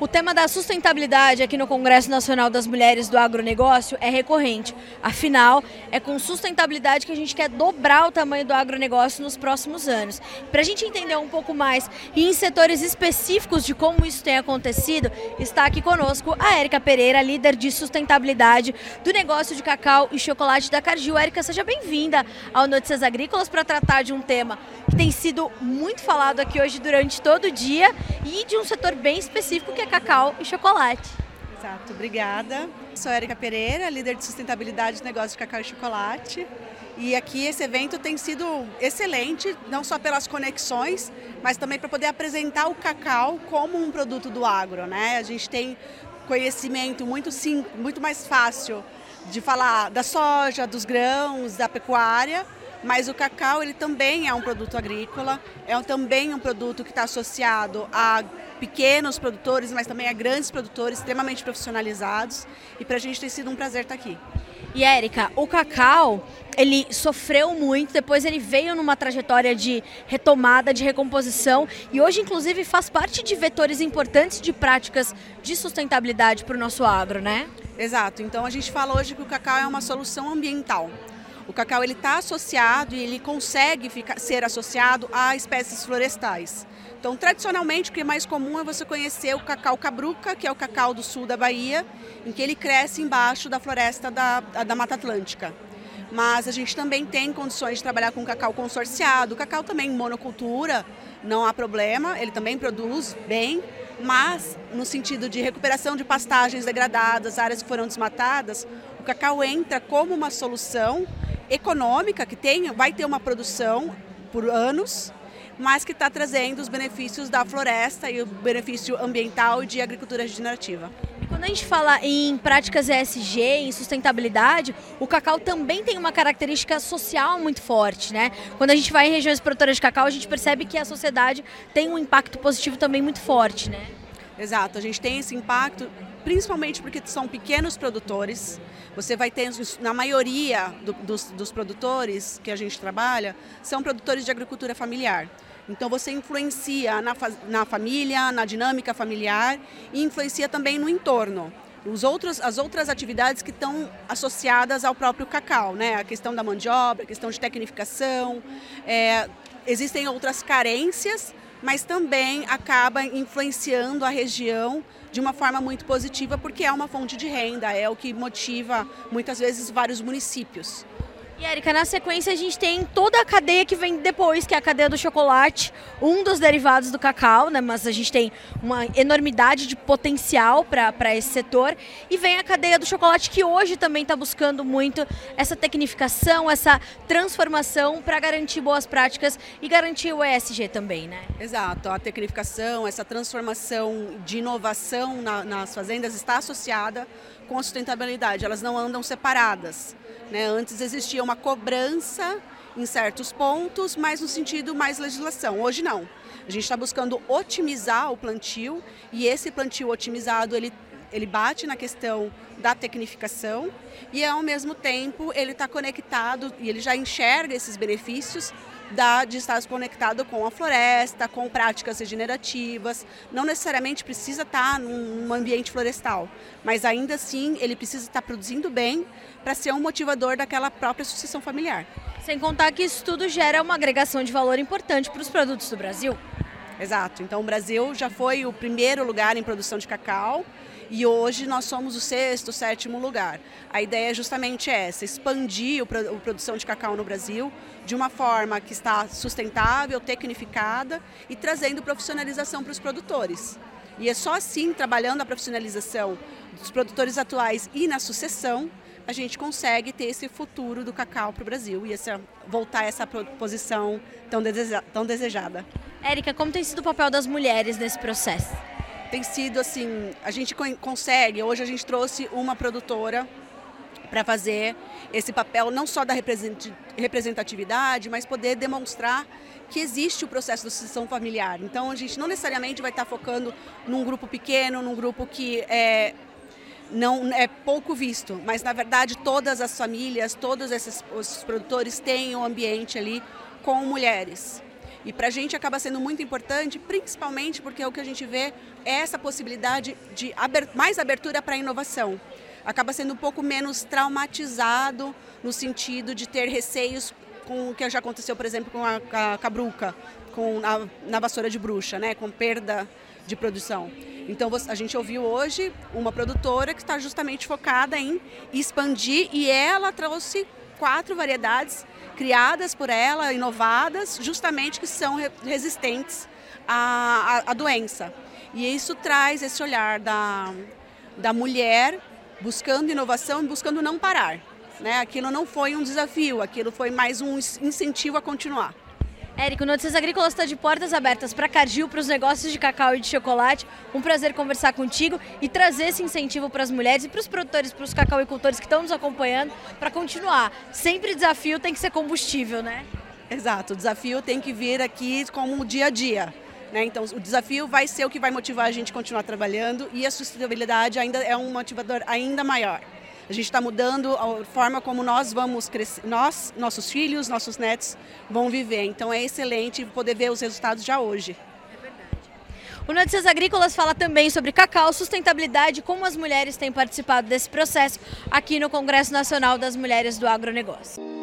O tema da sustentabilidade aqui no Congresso Nacional das Mulheres do Agronegócio é recorrente. Afinal, é com sustentabilidade que a gente quer dobrar o tamanho do agronegócio nos próximos anos. Para a gente entender um pouco mais e em setores específicos de como isso tem acontecido, está aqui conosco a Érica Pereira, líder de sustentabilidade do negócio de cacau e chocolate da Cargill. Érica, seja bem-vinda ao Notícias Agrícolas para tratar de um tema que tem sido muito falado aqui hoje durante todo o dia e de um setor bem específico que é cacau e chocolate. Exato, obrigada. Sou Érica Pereira, líder de sustentabilidade do negócio de cacau e chocolate. E aqui esse evento tem sido excelente, não só pelas conexões, mas também para poder apresentar o cacau como um produto do agro. Né? A gente tem conhecimento muito, sim, muito mais fácil de falar da soja, dos grãos, da pecuária, mas o cacau ele também é um produto agrícola, é também um produto que está associado a pequenos produtores, mas também a grandes produtores extremamente profissionalizados. E para a gente tem sido um prazer estar tá aqui. E Érica, o cacau, ele sofreu muito, depois ele veio numa trajetória de retomada, de recomposição e hoje inclusive faz parte de vetores importantes de práticas de sustentabilidade para o nosso agro, né? Exato. Então a gente fala hoje que o cacau é uma solução ambiental. O cacau ele está associado e ele consegue ficar, ser associado a espécies florestais. Então, tradicionalmente, o que é mais comum é você conhecer o cacau cabruca, que é o cacau do sul da Bahia, em que ele cresce embaixo da floresta da, da Mata Atlântica. Mas a gente também tem condições de trabalhar com cacau consorciado, cacau também monocultura, não há problema, ele também produz bem, mas no sentido de recuperação de pastagens degradadas, áreas que foram desmatadas, o cacau entra como uma solução econômica que tem, vai ter uma produção por anos, mas que está trazendo os benefícios da floresta e o benefício ambiental de agricultura regenerativa. Quando a gente fala em práticas ESG, em sustentabilidade, o cacau também tem uma característica social muito forte, né? Quando a gente vai em regiões produtoras de cacau, a gente percebe que a sociedade tem um impacto positivo também muito forte, né? Exato, a gente tem esse impacto principalmente porque são pequenos produtores. Você vai ter, na maioria do, dos, dos produtores que a gente trabalha, são produtores de agricultura familiar. Então você influencia na, na família, na dinâmica familiar e influencia também no entorno. Os outros, as outras atividades que estão associadas ao próprio cacau, né? a questão da obra, a questão de tecnificação. É, existem outras carências, mas também acaba influenciando a região de uma forma muito positiva, porque é uma fonte de renda, é o que motiva muitas vezes vários municípios. E Érica, na sequência a gente tem toda a cadeia que vem depois, que é a cadeia do chocolate, um dos derivados do cacau, né? Mas a gente tem uma enormidade de potencial para esse setor. E vem a cadeia do chocolate, que hoje também está buscando muito essa tecnificação, essa transformação para garantir boas práticas e garantir o ESG também, né? Exato, a tecnificação, essa transformação de inovação na, nas fazendas está associada com a sustentabilidade, elas não andam separadas. Né? Antes existia uma cobrança em certos pontos, mas no sentido mais legislação. Hoje não. A gente está buscando otimizar o plantio e esse plantio otimizado ele, ele bate na questão da tecnificação e ao mesmo tempo ele está conectado e ele já enxerga esses benefícios da, de estar conectado com a floresta, com práticas regenerativas. Não necessariamente precisa estar num ambiente florestal, mas ainda assim ele precisa estar produzindo bem para ser um motivador daquela própria sucessão familiar. Sem contar que isso tudo gera uma agregação de valor importante para os produtos do Brasil. Exato. Então o Brasil já foi o primeiro lugar em produção de cacau e hoje nós somos o sexto, sétimo lugar. A ideia é justamente essa, expandir a produção de cacau no Brasil de uma forma que está sustentável, tecnificada e trazendo profissionalização para os produtores. E é só assim, trabalhando a profissionalização dos produtores atuais e na sucessão, a gente consegue ter esse futuro do cacau para o Brasil e essa, voltar a essa posição tão, deseja, tão desejada. Érica, como tem sido o papel das mulheres nesse processo? tem sido assim, a gente consegue, hoje a gente trouxe uma produtora para fazer esse papel não só da representatividade, mas poder demonstrar que existe o processo de sucessão familiar. Então a gente não necessariamente vai estar focando num grupo pequeno, num grupo que é não é pouco visto, mas na verdade todas as famílias, todos esses os produtores têm um ambiente ali com mulheres. E para a gente acaba sendo muito importante, principalmente porque o que a gente vê é essa possibilidade de mais abertura para a inovação. Acaba sendo um pouco menos traumatizado no sentido de ter receios com o que já aconteceu, por exemplo, com a, a cabruca, com a, na vassoura de bruxa, né, com perda de produção. Então a gente ouviu hoje uma produtora que está justamente focada em expandir e ela trouxe quatro variedades criadas por ela, inovadas, justamente que são resistentes à, à, à doença. E isso traz esse olhar da, da mulher buscando inovação e buscando não parar. Né? Aquilo não foi um desafio, aquilo foi mais um incentivo a continuar. Érico, Notícias Agrícolas está de portas abertas para Cargill, para os negócios de cacau e de chocolate. Um prazer conversar contigo e trazer esse incentivo para as mulheres e para os produtores, para os cacauicultores que estão nos acompanhando, para continuar. Sempre desafio tem que ser combustível, né? Exato, o desafio tem que vir aqui como o dia a dia. Né? Então, o desafio vai ser o que vai motivar a gente a continuar trabalhando e a sustentabilidade ainda é um motivador ainda maior. A gente está mudando a forma como nós vamos crescer, nós, nossos filhos, nossos netos vão viver. Então é excelente poder ver os resultados já hoje. O Notícias Agrícolas fala também sobre cacau, sustentabilidade, como as mulheres têm participado desse processo aqui no Congresso Nacional das Mulheres do Agronegócio.